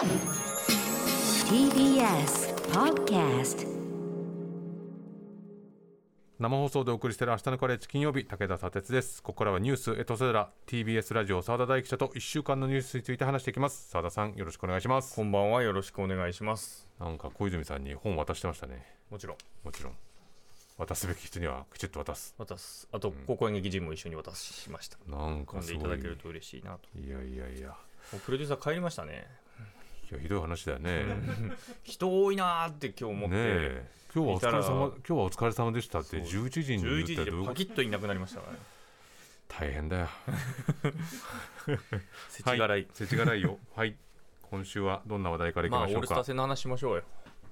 TBS Podcast 生放送でお送りしている明日のカレッジ金曜日武田砂鉄です。ここからはニュースエトセラ TBS ラジオ澤田大記者と1週間のニュースについて話していきます。澤田さんよろしくお願いします。こんばんはよろしくお願いします。なんか小泉さんに本渡してましたね。もちろん。もちろん。渡すべき人にはきちっと渡す。渡す。あと高校演劇陣も一緒に渡しました。なんか飲んでいすごいただけると嬉しいなと。いやいやいや。もうプロデューサー帰りましたねいやひどい話だよね。ね 人多いなーって今日思って、え。今日はお疲れ様ら。今日はお疲れ様でしたってそう11時に言11ったらどういうパキッといなくなりましたから。ね大変だよ。世知辛い、はい、世知辛いよ。はい。今週はどんな話題からいきまあオましょうか、ールスター戦の話しましょうよ。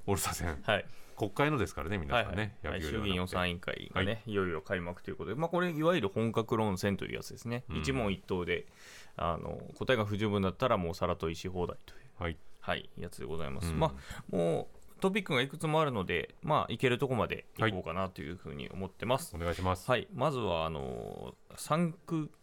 オールスター戦。はい。国会のですからね皆はいはいさんね、はい、野球で衆議院予算委員会がね、い、よいよ開幕ということで、まあ、これ、いわゆる本格論戦というやつですね、うん。一問一答であの答えが不十分だったら、もうさら問いし放題という、はいはい、やつでございます。うん。まあ、もうトピックがいくつもあるので、まあ、いけるとこまでいこうかなというふうに思ってます。お願いします、はい、まずはあの産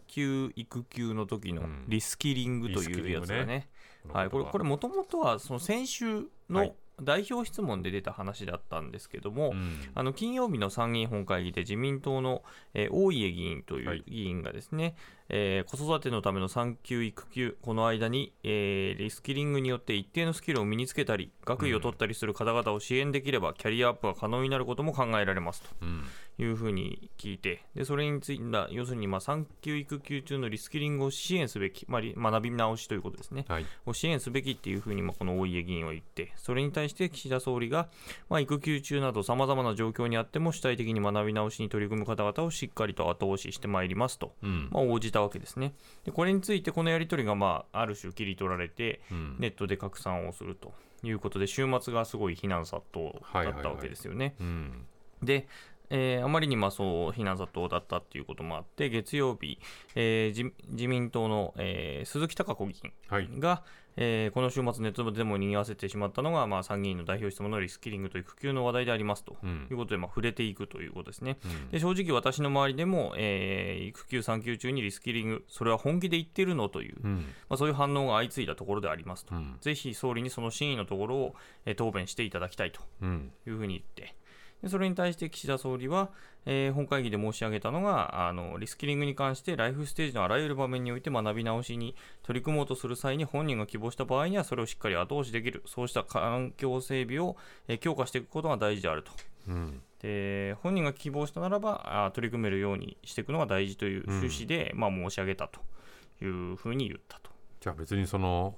休育休の時のうん。リスキリングというやつがね、はい、これこれももともとはその先週はのい代表質問で出た話だったんですけども、うん。あの金曜日の参議院本会議で自民党の、えー大家議員といはい。う議員がですね、えー子育てのための産休育休この間に、えーリスキリングによって一定のスキルを身につけたり学位を取ったりする方々を支援できれば、キャリアアップが可能になることも考えられますと。うんいうふうに聞いてでそれについて要するにまあ産休育休中のリスキリングを支援すべき、まあ、り学び直しということですね。はい。を支援すべきっていうふうに、まあ、この大家議員は言って、それに対して岸田総理が、まあ、育休中などさまざまな状況にあっても主体的に学び直しに取り組む方々をしっかりと後押ししてまいりますと、うん。まあ、応じたわけですね。でこれについてこのやり取りが、まあ、ある種切り取られて、うん。ネットで拡散をするということで、週末がすごい非難殺到だったわけですよね。うん。で、えーあまりにまあそう非難殺到だったっていうこともあって、月曜日、えー自自民党の、えー鈴木貴子議員はい。が、えーこの週末ネットでも賑わせてしまったのが、まあ、参議院の代表質問のリスキリングと育休の話題でありますとうん。いうことで、まあ、触れていくということですね。うん。で正直私の周りでも、えー育休産休中にリスキリング、それは本気で言ってるのという、うん。まあ、そういう反応が相次いだところでありますと。うん。ぜひ総理にその真意のところを、えー答弁していただきたいとうん。いうふうに言って、でそれに対して岸田総理は、えー本会議で申し上げたのがあの、リスキリングに関してライフステージのあらゆる場面において学び直しに取り組もうとする際に本人が希望した場合にはそれをしっかり後押しできる、そうした環境整備を、えー強化していくことが大事であると。うん。で本人が希望したならばあ取り組めるようにしていくのが大事という趣旨で、まあ、申し上げたというふうに言ったと。じゃあ別にその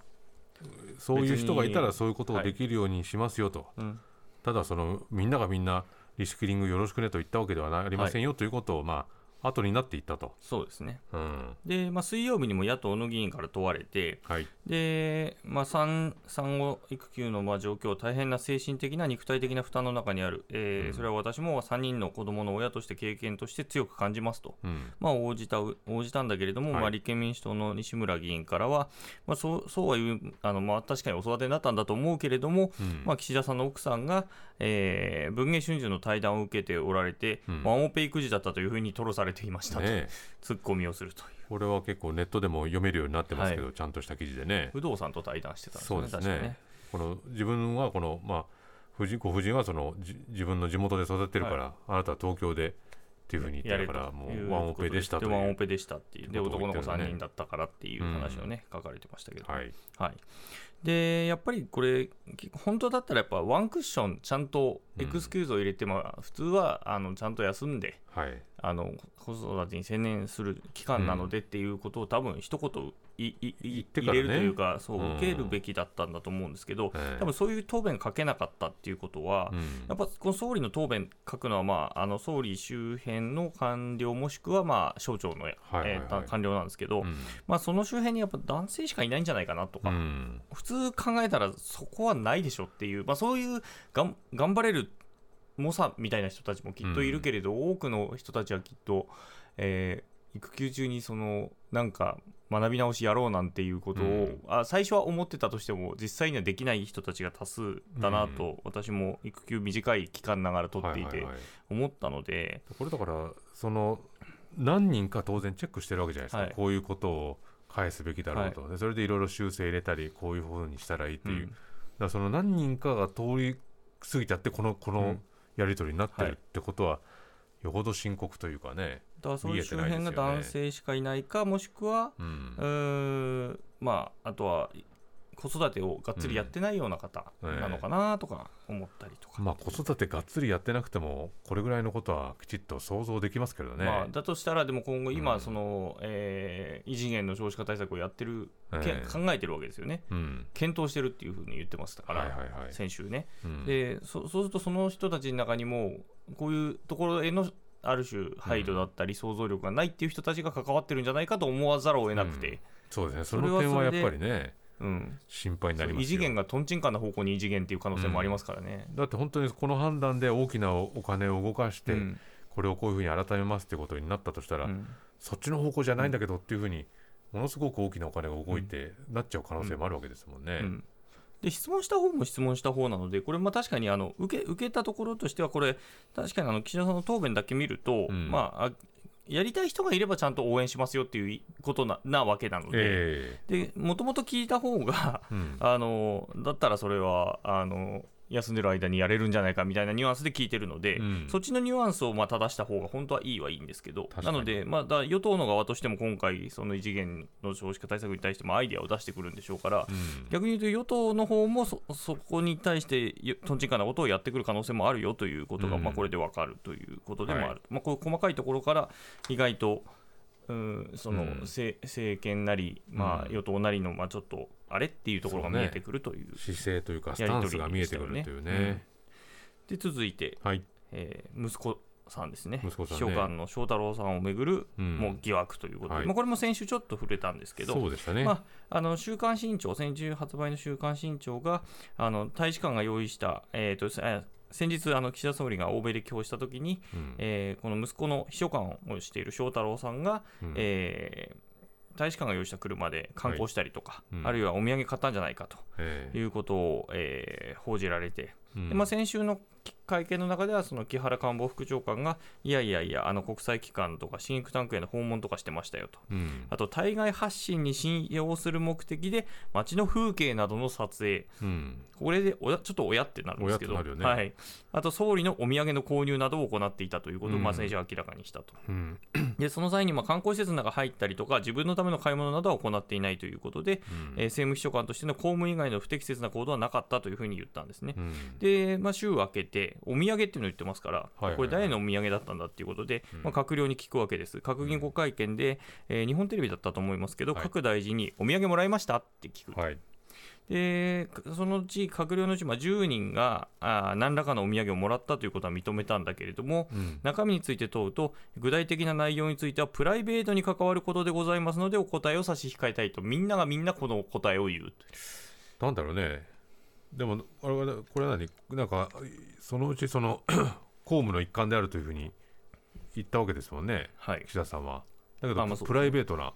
そういう人がいたらそういうことをはいできるようにしますよと、うん。ただそのみんながみんなリスキリングよろしくねと言ったわけではありませんよということをまあ後になっていったと、そうですね。うん。で、まあ、水曜日にも野党の議員から問われて、はい。で、まあ、産産後育休のまあ状況、大変な精神的な肉体的な負担の中にある、えーうん。それは私も3人の子供の親として経験として強く感じますと。うん。まあ、応じた応じたんだけれども、はい。まあ、立憲民主党の西村議員からは、まあ、そうそうは言うあの、まあ、確かにお育てになったんだと思うけれども、うん。まあ、岸田さんの奥さんが、えー文藝春秋の対談を受けておられて、うん。ワンオペ育児だったというふうに吐露されていましたと、ねえツッコミをするという。これは結構ネットでも読めるようになってますけど、ちゃんとした記事でね不動産と対談してたんですよね、そうですねね。この自分はこのまあ夫人ご婦人はそのじ自分の地元で育ってるから、あなたは東京でっていうふうに言ってるからもうワンオペでしたとワンオペでしたっていう。で、男の子言ってるね3人だったからっていう話をね、書かれてましたけど。はいはい。で、やっぱりこれ、き本当だったらやっぱワンクッション、ちゃんとエクスキューズを入れて、まあ、普通はあのちゃんと休んで、はい。あの子育てに専念する期間なのでっていうことを多分一言いいい入れるというかそううん。受けるべきだったんだと思うんですけど、ええ。多分そういう答弁書けなかったっていうことは、うん。やっぱこの総理の答弁書くのは、まあ、あの総理周辺の官僚もしくは、まあ、省庁の、はいはいはい。えー官僚なんですけど、うん。まあ、その周辺にやっぱ男性しかいないんじゃないかなとか、うん。普通考えたらそこはないでしょっていう、まあ、そういうがん頑張れる猛者みたいな人たちもきっといるけれど、多くの人たちはきっと、えー育休中にそのなんか学び直しやろうなんていうことを、うん。あ最初は思ってたとしても実際にはできない人たちが多数だなと、私も育休短い期間ながら取っていてはいはいはい。思ったので、これだからその何人か当然チェックしてるわけじゃないですか、はい。こういうことを返すべきだろうと、でそれでいろいろ修正入れたりこういうふうにしたらいいっていう、うんだその何人かが通り過ぎちゃってこのこのうん。やり取りになってはいるってことは、よほど深刻というかね、だからその見えて周ないですよね辺が男性しかいないかもしくはうん。うーんまああとは子育てをがっつりやってないような方なのかなとか思ったりとか、まあ子育てがっつりやってなくてもこれぐらいのことはきちっと想像できますけどね、まあ、だとしたらでも今後今、うん。その、えー異次元の少子化対策をやってる、けえ。え考えてるわけですよね。うん。検討してるっていうふうに言ってましたから、はいはいはい。先週ね、うん。でそそうするとその人たちの中にもこういうところへのある種配慮だったり想像力がないっていう人たちが関わってるんじゃないかと思わざるを得なくて、そうですね。その点はやっぱりねうん。心配になりますよ。異次元がとんちんかんな方向に異次元っていう可能性もありますからね。だって本当にこの判断で大きなお金を動かして、うん。これをこういうふうに改めますってことになったとしたら、うん。そっちの方向じゃないんだけどっていうふうにものすごく大きなお金が動いて、なっちゃう可能性もあるわけですもんね。うんで質問した方も質問した方なので、これ、まあ確かにあの受け受けたところとしては、これ、確かにあの岸田さんの答弁だけ見ると、うん。まあ、あやりたい人がいればちゃんと応援しますよっていうことななわけなので、もともと聞いた方が、えうん。あのだったらそれはあの休んでる間にやれるんじゃないかみたいなニュアンスで聞いてるので、うん。そっちのニュアンスをまあ正した方が本当はいいはいいんですけどなので、まあ、だ与党の側としても今回その異次元の少子化対策に対してもアイデアを出してくるんでしょうから、うん。逆に言うと与党の方もそそこに対してよとんちんかんなことをやってくる可能性もあるよということが、うん。まあ、これで分かるということでもある、はい。まあ、こういう細かいところから意外とうんその、うん。政政権なり、まあ、うん。与党なりの、まあ、ちょっとあれっていうところが見えてくるという。姿勢というかスタンスが見えてくるというね。やり取りで続いて、はい、えー息子さんですね。息子さんね。秘書官の翔太郎さんをめぐる、うん。もう疑惑ということで、はい。まあ、これも先週ちょっと触れたんですけど、そうでしたね。まあ、あの週刊新潮、先週発売の週刊新潮があの大使館が用意した、えーとえー先日、あの岸田総理が欧米で帰訪したときに、うん。えーこの息子の秘書官をしている翔太郎さんが、うん。えー大使館が用意した車で観光したりとか、はい。うん。あるいはお土産買ったんじゃないかとええいうことを、えー報じられて、うん。でまあ、先週の会見の中では、その木原官房副長官が、いやいやいや、あの国際機関とかシンクタンクへの訪問とかしてましたよと。うん。あと、対外発信に信用する目的で、街の風景などの撮影、うん。これでおやちょっと親ってなるんですけど、ね。はい、あと総理のお土産の購入などを行っていたということを、うん。まあ、先週明らかにしたと。うん。で、その際にまあ観光施設の中入ったりとか、自分のための買い物などは行っていないということで、えー政務秘書官としての公務以外の不適切な行動はなかったというふうに言ったんですね。うん。で、まあ、週明けて、お土産っていうのを言ってますから、これ、誰のお土産だったんだっていうことで、うんまあ、閣僚に聞くわけです。閣議後会見で、えー日本テレビだったと思いますけど、はい各大臣にお土産もらいましたって聞く。はいでそのうち閣僚のうちまあ10人があー何らかのお土産をもらったということは認めたんだけれども、うん中身について問うと、具体的な内容についてはプライベートに関わることでございますので、お答えを差し控えたいと、みんながみんなこの答えを言うと。なんだろうね。でも、あれは、これは何？なんか、そのうちその 公務の一環であるというふうに言ったわけですもんね、はい、岸田さんは。だけど、あまあプライベートな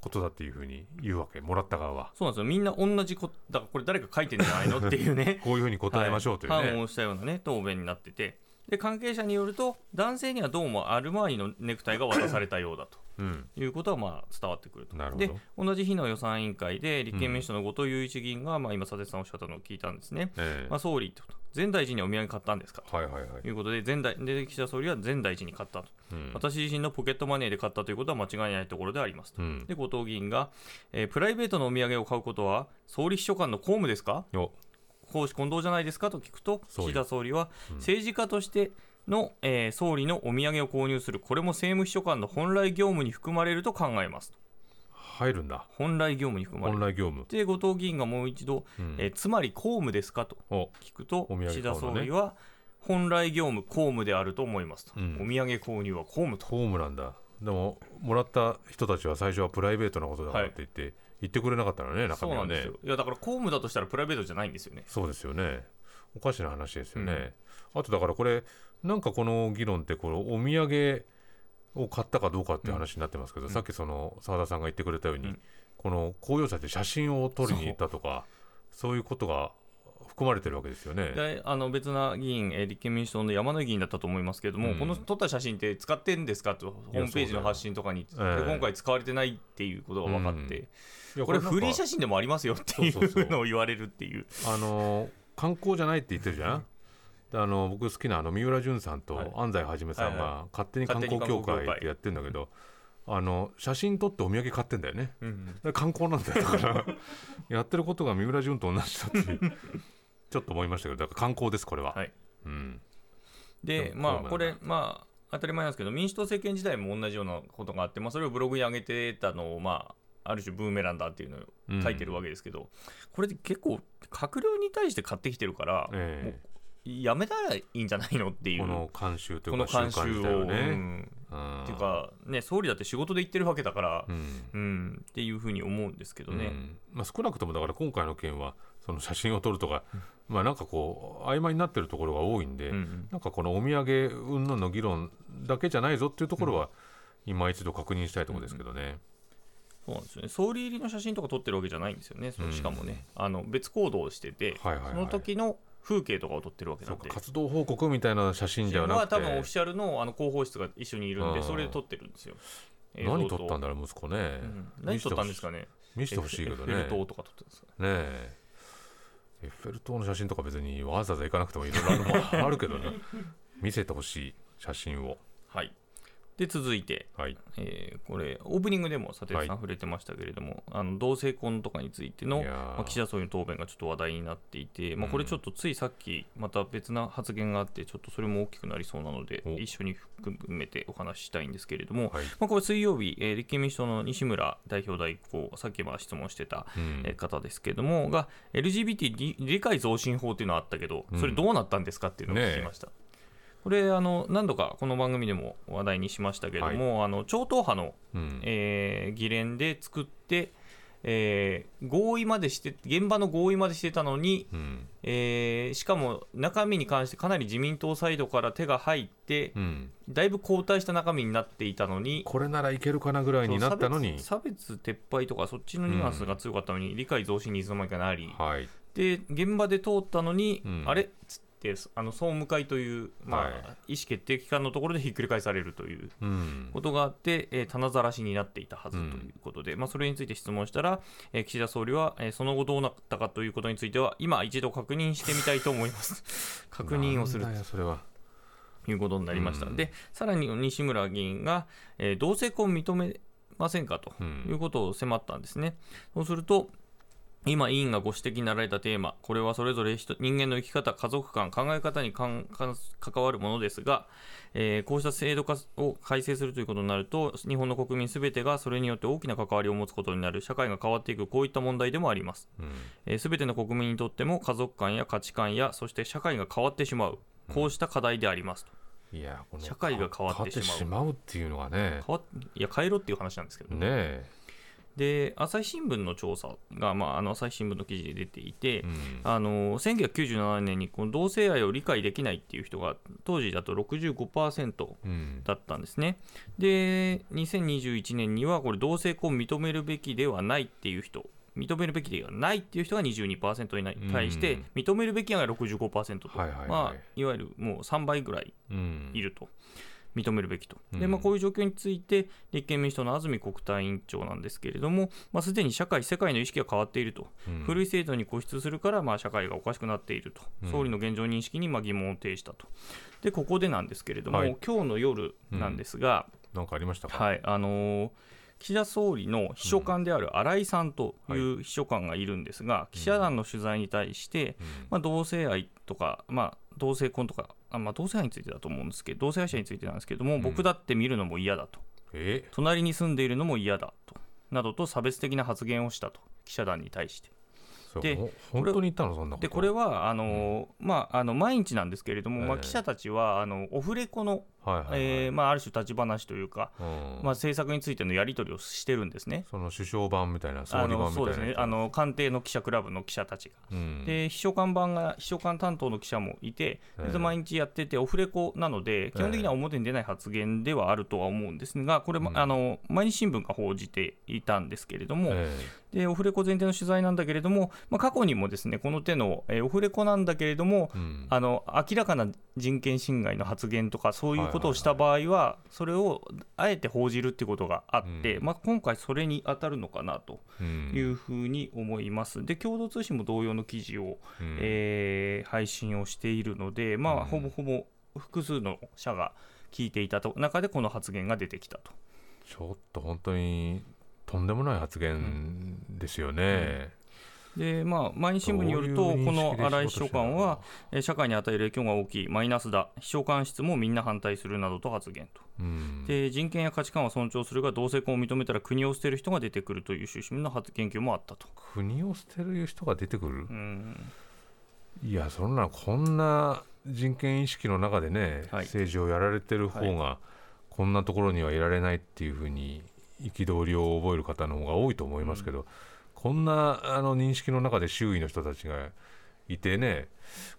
ことだっていうふうに言うわけ、もらった側は。そうなんですよ、みんな同じこだからこれ、誰か書いてんじゃないのっていうね。こういうふうに答えましょうというね。はい反応したようなね、答弁になってて。で関係者によると、男性にはどうもアルマーニのネクタイが渡されたようだと。うん。いうことはまあ伝わってくると。なるほど。で、同じ日の予算委員会で、立憲民主党の後藤祐一議員が、まあ今、佐哲さんおっしゃったのを聞いたんですね。ええ。まあ、総理と、前大臣にお土産買ったんですか？はいはいはい。と。いうことで、前大で岸田総理は前大臣に買ったと、うん。私自身のポケットマネーで買ったということは間違いないところでありますと。うん。で、後藤議員が、えープライベートのお土産を買うことは、総理秘書官の公務ですか？お。公私混同じゃないですか？と聞くと、岸田総理は、うん。政治家としての、えー総理のお土産を購入する、これも政務秘書官の本来業務に含まれると考えますと。入るんだ。本来業務に含まれる。本来業務。で、後藤議員がもう一度、うんえーつまり公務ですかとお聞くと、お土産岸田総理は、本来業務、公務であると思いますと。うんお土産購入は公務と。公務なんだ。でも、もらった人たちは最初はプライベートなことだからって言って、言ってくれなかったのね、中身はね。いや、だから公務だとしたらプライベートじゃないんですよね。そうですよね。おかしな話ですよね。あとだからこれ、なんかこの議論ってこのお土産を買ったかどうかっていう話になってますけど、さっきその澤田さんが言ってくれたように、うん。この公用車で写真を撮りに行ったとか、そういうことが含まれてるわけですよね。であの別な議員、えー立憲民主党の山野井議員だったと思いますけれども、うん。この撮った写真って使ってんですか？と、ホームページの発信とかに、ええで今回使われてないっていうことが分かって、いやこれ、フリー写真でもありますよっていう。のを言われるっていう。あの観光じゃないって言ってるじゃん。であの僕好きなあの三浦淳さんはい。と安西はじめさんはいが勝手に観光協会ってやってるんだけど、あの写真撮ってお土産買ってんだよね。うんで観光なんだよ。だから やってることが三浦淳と同じだって ちょっと思いましたけどだから観光ですこれは。はい。うん。で、まあ、これ、まあ、当たり前なんですけど、民主党政権時代も同じようなことがあって、まあ、それをブログに上げてたのを、まあ、ある種ブーメランだっていうのを書いてるわけですけど、これって結構、閣僚に対して買ってきてるから、えやめたらいいんじゃないのっていう。えこの慣習といこうかの慣習を、ね。うん。うん。っていうか、ね、総理だって仕事で行ってるわけだから、うん。うん、っていうふうに思うんですけどね。うん。まあ、少なくともだから今回の件はその写真を撮るとか、まあなんかこう曖昧になってるところが多いんで、うんうん。なんかこのお土産云々の議論だけじゃないぞっていうところは、今一度確認したいところですけどね。そうなんですよね。総理入りの写真とか撮ってるわけじゃないんですよね、それうん。しかもね、あの別行動をしてて、はいはいはい。その時の風景とかを撮ってるわけなんか活動報告みたいな写真ではなくて。は多分オフィシャルのあの広報室が一緒にいるんで、うんそれで撮ってるんですよ。何撮ったんだ、だろう息子ね、うん。何撮ったんですかね、見せてほしいけどね。エッフェル塔とか撮ってるんですかね。え。エッフェル塔の写真とか別にわざわざ行かなくてもいろいろあるけどね。見せてほしい写真を。はい。で、続いて、はい。えーこれ、オープニングでも佐藤さんはい。触れてましたけれども、あの同性婚とかについてのまあ、岸田総理の答弁がちょっと話題になっていて、まあ、うん。これちょっとついさっき、また別な発言があって、ちょっとそれも大きくなりそうなのでお、一緒に含めてお話ししたいんですけれども、はい。まあ、これ水曜日、えー立憲民主党の西村代表代行、さっきまあ質問してた、方ですけれども、が LGBT 理理解増進法っていうのがあったけど、それどうなったんですかっていうのを聞きました。これあの何度かこの番組でも話題にしましたけれども、あの超党派のうん。えー議連で作って、えー合意までして現場の合意までしてたのに、うん。えーしかも中身に関してかなり自民党サイドから手が入って、うん。だいぶ後退した中身になっていたのにこれならいけるかなぐらいになったのに。差別撤廃とかそっちのニュアンスが強かったのに、理解増進にいつの間にかなり、はい。で現場で通ったのに、うん。あれ？っつってあの総務会という、まあはい。意思決定機関のところでひっくり返されるといううん。ことがあって、えー棚ざらしになっていたはずということで、まあ、それについて質問したら、えー岸田総理は、えーその後どうなったかということについては、今一度確認してみたいと思います。確認をするそれは。ということになりました。うん。で、さらに西村議員が、えー同性婚認めませんかとうん。いうことを迫ったんですね。そうすると、今、委員がご指摘になられたテーマ、これはそれぞれ人人間の生き方、家族観、考え方に関わるものですが、えーこうした制度化を改正するということになると、日本の国民すべてがそれによって大きな関わりを持つことになる、社会が変わっていく、こういった問題でもあります。うん。すべての国民にとっても家族観や価値観や、そして社会が変わってしまう、こうした課題でありますと。いやこの社会が変わってしまう。ってしまうっていうのがね。変わっいや、変えろっていう話なんですけど。ねえで朝日新聞の調査が、まあ、あの朝日新聞の記事で出ていて、うん。あの1997年にこの同性愛を理解できないっていう人が当時だと65%うん。だったんですね。で2021年にはこれ同性婚を認めるべきではないっていう人認めるべきではないっていう人が22%に対して、うん認めるべきが65%と、はいはいはい。まあ、いわゆるもう3倍ぐらいうんいると。認めるべきと。で、うんまあ、こういう状況について、立憲民主党の安住国対委員長なんですけれども、まあ、すでに社会、世界の意識が変わっていると。うん古い制度に固執するから、まあ、社会がおかしくなっていると。うん総理の現状認識にまあ疑問を呈したと。で、ここでなんですけれども、はい今日の夜なんですが、なんかありましたか？はい、あのー岸田総理の秘書官である新井さんという秘書官がいるんですが、記者団の取材に対して、まあ、同性愛とか、まあ、同性婚とか、あまあ、同性愛についてだと思うんですけど、同性愛者についてなんですけども、僕だって見るのも嫌だと、え？隣に住んでいるのも嫌だと、などと差別的な発言をしたと、記者団に対して。で本当に言ったの？そんなでこれはあのーまあ、あの毎日なんですけれども、まあ、ええ。記者たちはあのオフレコのえーまあ、ある種立ち話というか、うん。まあ、政策についてのやり取りをしてるんですね。その首相版みたいな総あ理版みたいなのそうですね。あの官邸の記者クラブの記者たちが。うん。で秘書官版が秘書官担当の記者もいて、毎日やってて、オフレコなので、基本的には表に出ない発言ではあるとは思うんですが、これ、うん。あの毎日新聞が報じていたんですけれども、えでオフレコ前提の取材なんだけれども、まあ、過去にもですねこの手の、えーオフレコなんだけれども、えうん。あの明らかな人権侵害の発言とか、そういうことをした場合は、それをあえて報じるっていうことがあって、うんまあ、今回、それに当たるのかなとうんいうふうに思います。で、共同通信も同様の記事を、うんえー配信をしているので、まあ、うんほぼほぼ複数の社が聞いていたと中で、この発言が出てきたと。ちょっと本当にとんでもない発言ですよね。でまあ、毎日新聞によると、この荒井秘書官は社会に与える影響が大きい、マイナスだ、秘書官室もみんな反対するなどと発言と。うん。で人権や価値観は尊重するが、同性婚を認めたら国を捨てる人が出てくるという趣旨の発言及もあったと。国を捨てる人が出てくる？う、ん。いやそんなこんな人権意識の中でね、はい。政治をやられてる方が、こんなところにはいられないっていうふうに憤りを覚える方の方が多いと思いますけど、こんなあの認識の中で周囲の人たちがいてね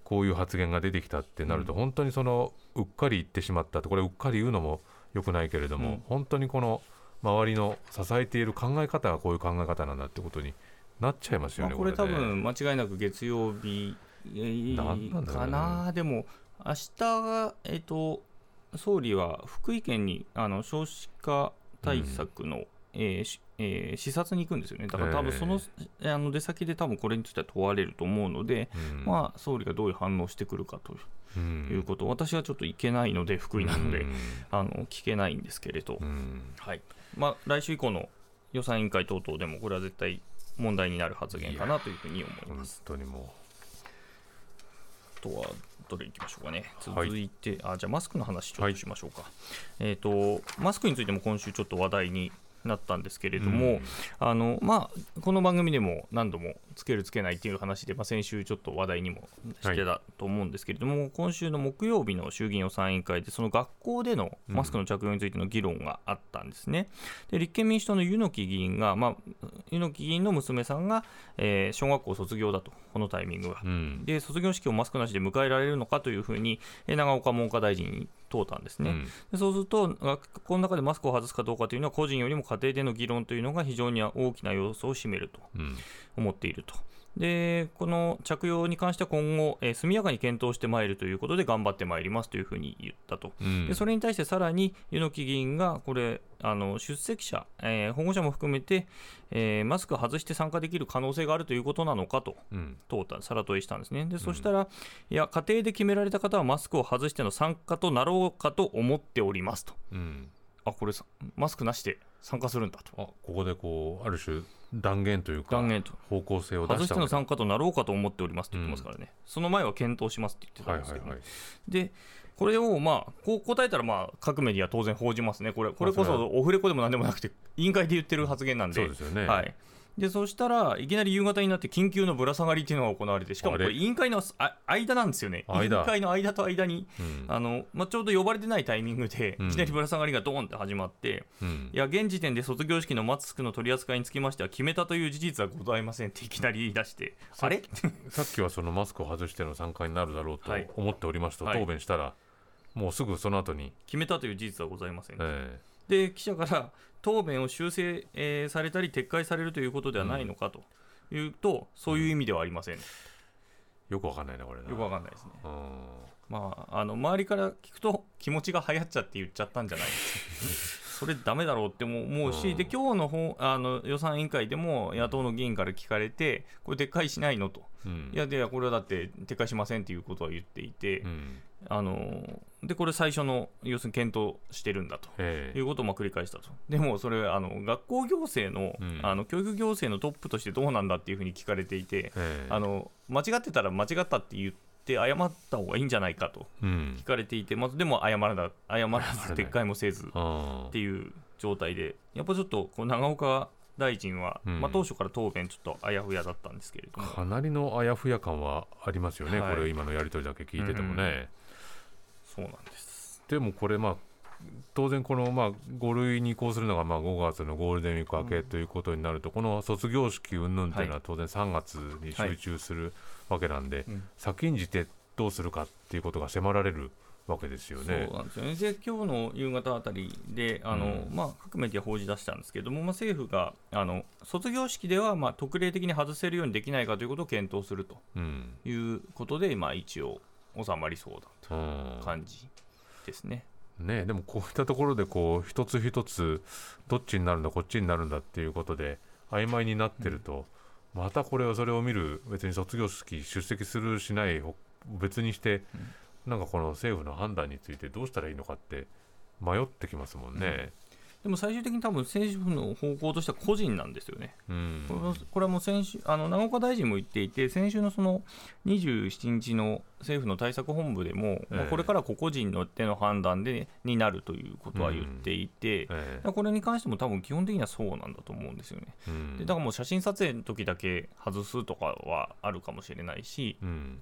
こういう発言が出てきたってなると、本当にそのうっかり言ってしまったってこれうっかり言うのもよくないけれども、うん。本当にこの周りの支えている考え方がこういう考え方なんだってことになっちゃいますよね。まあ、これ多ね分間違いなく月曜日かな、でも明日が、えっと総理は福井県にあの少子化対策の、えーしえー視察に行くんですよね、だから多分その,、あの出先で多分これについては問われると思うので、うん。まあ、総理がどういう反応をしてくるかとうん。いうこと、私はちょっと行けないので、福井なので、うん。あの聞けないんですけれど、うん。はい。まあ、来週以降の予算委員会等々でも、これは絶対問題になる発言かなというふうに思い本ます。当にもあとはどれいきましょうかね。はい。続いて、あじゃあマスクの話ちょっとしましょうか。えっ、とマスクについても今週ちょっと話題になったんですけれども、うんあのまあこの番組でも何度もつけるつけないっていう話で、まあ、先週ちょっと話題にもしてたと思うんですけれども、今週の木曜日の衆議院予算委員会でその学校でのマスクの着用についての議論があったんですね。で立憲民主党の柚木議員が、まあ、柚木議員の娘さんが、えー小学校卒業だとこのタイミングは。う、うんで卒業式をマスクなしで迎えられるのかというふうに、えー長岡文科大臣に問うたんですね、うん。でそうすると、学校の中でマスクを外すかどうかというのは、個人よりも家庭での議論というのが非常に大きな要素を占めるとうん。思っていると。でこの着用に関しては今後、えー速やかに検討してまいるということで頑張ってまいりますというふうに言ったと。うんでそれに対してさらに柚木議員がこれあの出席者、えー保護者も含めて、えーマスクを外して参加できる可能性があるということなのかとうん問うた、さら問いしたんですね。で、そしたら、いや、家庭で決められた方はマスクを外しての参加となろうかと思っておりますと。うんあ、これさ、マスクなしで参加するんだと。あここでこうある種断言というか断言と。方向性を出外してのしたわけだ参加となろうかと思っておりますって言ってますからね。その前は検討しますって言ってたんですけど、はいはいはい。で、これをまあこう答えたらまあ各メディアは当然報じますね、これこれこそオフレコでもなんでもなくて、委員会で言ってる発言なんで、そうですよね。はい、でそしたらいきなり夕方になって緊急のぶら下がりっていうのが行われて、しかもこあれ？れ、委員会のあ間なんですよね、委員間会の間と間に、うん。あのまあ、ちょうど呼ばれてないタイミングで、うん。いきなりぶら下がりがドーンって始まって、うん。いや、現時点で卒業式のマスクの取り扱いにつきましては、決めたという事実はございませんっていきなり言い出して、あれ？さっきはそのマスクを外しての参加になるだろうとはい。思っておりますとはい。答弁したら、もうすぐその後に、決めたという事実はございません。えで記者から答弁を修正、えーされたり撤回されるということではないのかと。いうと、そういう意味ではありません、よえよくわかんないなこれな。くわかんないですね。うん。まあ、あの周りから聞くと気持ちが流行っちゃって言っちゃったんじゃない？それダメだろうっても思うし、うん。で今日のほあの予算委員会でも野党の議員から聞かれて、これ、撤回しないのと、うん。いや、でこれはだって撤回しませんっていうことは言っていて、うんあのでこれ、最初の要するに検討してるんだと。ええ。いうことをまあ繰り返したと。でもそれあの学校行政の,、うん。あの教育行政のトップとしてどうなんだっていうふうに聞かれていて、ええ。あの間違ってたら間違ったって言って謝った方がいいんじゃないかとうん。聞かれていて、まずでも謝らな謝らず撤回もせずっあていう状態で、やっぱちょっとこう長岡大臣は、うん。まあ、当初から答弁ちょっとあやふやだったんですけれども、かなりのあやふや感はありますよね、はい。これ今のやり取りだけ聞いててもね、そうなんです。でもこれまあ当然このまあ5類に移行するのがまあ5月のゴールデンウィーク明けということになると、この卒業式云々というのは当然3月に集中するわけなんで、うん。先んじてどうするかっていうことが迫られるわけですよね。そう。なんですよね。で今日の夕方あたりであの、うん。まあ、各メディア報じ出したんですけども、まあ、政府があの卒業式ではまあ特例的に外せるようにできないかということを検討するとうん。いうことで、まあ、一応収まりそうだとうんいう感じですね。ね、でもこういったところでこう一つ一つどっちになるんだこっちになるんだっていうことで曖昧になってると、またこれをそれを見る別に卒業式出席するしないほ別にして、なんかこの政府の判断についてどうしたらいいのかって迷ってきますもんね。でも最終的に多分政府の方向としては個人なんですよね。うん。これはもう先週、あの長岡大臣も言っていて、先週のその27日の政府の対策本部でも、まあええこれから個々人の手の判断でになるということは言っていて、えだからこれに関しても多分基本的にはそうなんだと思うんですよね。えうん。でだからもう写真撮影の時だけ外すとかはあるかもしれないし、うん。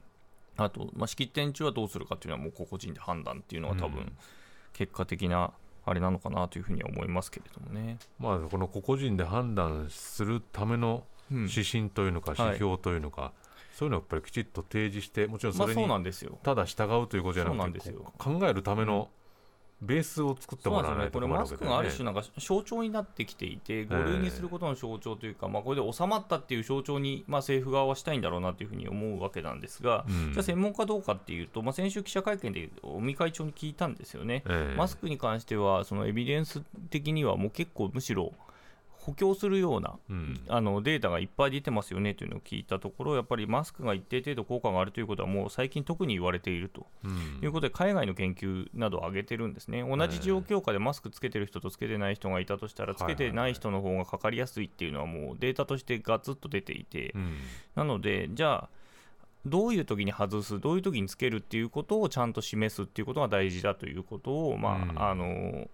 あと、まあ、式典中はどうするかっていうのはもう個々人で判断っていうのは多分うん。結果的なあれなのかなというふうには思いますけれどもね。まあこの個々人で判断するためのうん指針というのかはい指標というのか、そういうのをやっぱりきちっと提示してもちろんまあそれに。ただ従うということじゃなくて考えるためのベースを作ってもらわないとよね。これ困るわけだよね。マスクがある種なんか象徴になってきていて、5類にすることの象徴というか、まあ、これで収まったっていう象徴に、まあ、政府側はしたいんだろうなというふうに思うわけなんですが、うん。じゃあ専門家どうかっていうと、まあ、先週記者会見で尾身会長に聞いたんですよね。ええ。マスクに関しては、そのエビデンス的にはもう結構むしろ補強するようなうん。あのデータがいっぱい出てますよねというのを聞いたところ、やっぱりマスクが一定程度効果があるということは、もう最近特に言われていると。うん。いうことで、海外の研究などを挙げてるんですね。同じ状況下でマスクつけてる人とつけてない人がいたとしたら、つけてない人の方がかかりやすいっていうのは、もうデータとしてガツッと出ていて、うん。なので、じゃあ、どういう時に外す、どういう時につけるっていうことをちゃんと示すっていうことが大事だということを、まあうん。あの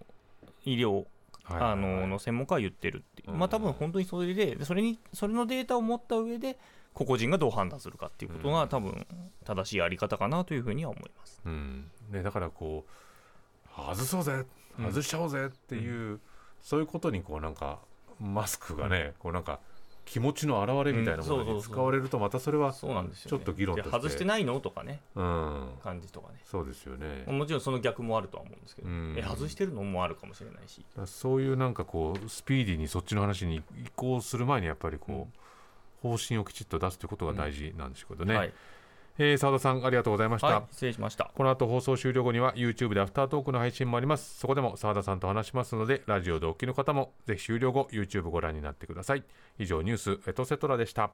医療あのの専門家は言ってるっていう、うん。まあ多分本当にそれで、でそれにそれのデータを持った上で、個々人がどう判断するかっていうことが、多分正しいやり方かなというふうには思います。うん。ね、だからこう外そうぜうん。外しちゃおうぜっていう、そういうことにこうなんかマスクがね、こうなんか気持ちの表れみたいなものに使われるとまたそれは、そうなんですよ、ね。ちょっと議論としてで外してないの？とかね、うん、感じとかね。そうですよね。もちろんその逆もあるとは思うんですけど、うんえ外してるのもあるかもしれないし。そういうなんかこうスピーディーにそっちの話に移行する前にやっぱりこう、方針をきちっと出すということが大事なんでしょうけどね。はい、えー澤田さんありがとうございました。はい、失礼しました。この後放送終了後には YouTube でアフタートークの配信もあります。そこでも澤田さんと話しますので、ラジオでお聞きの方もぜひ終了後 YouTube ご覧になってください。以上ニュースエトセトラでした。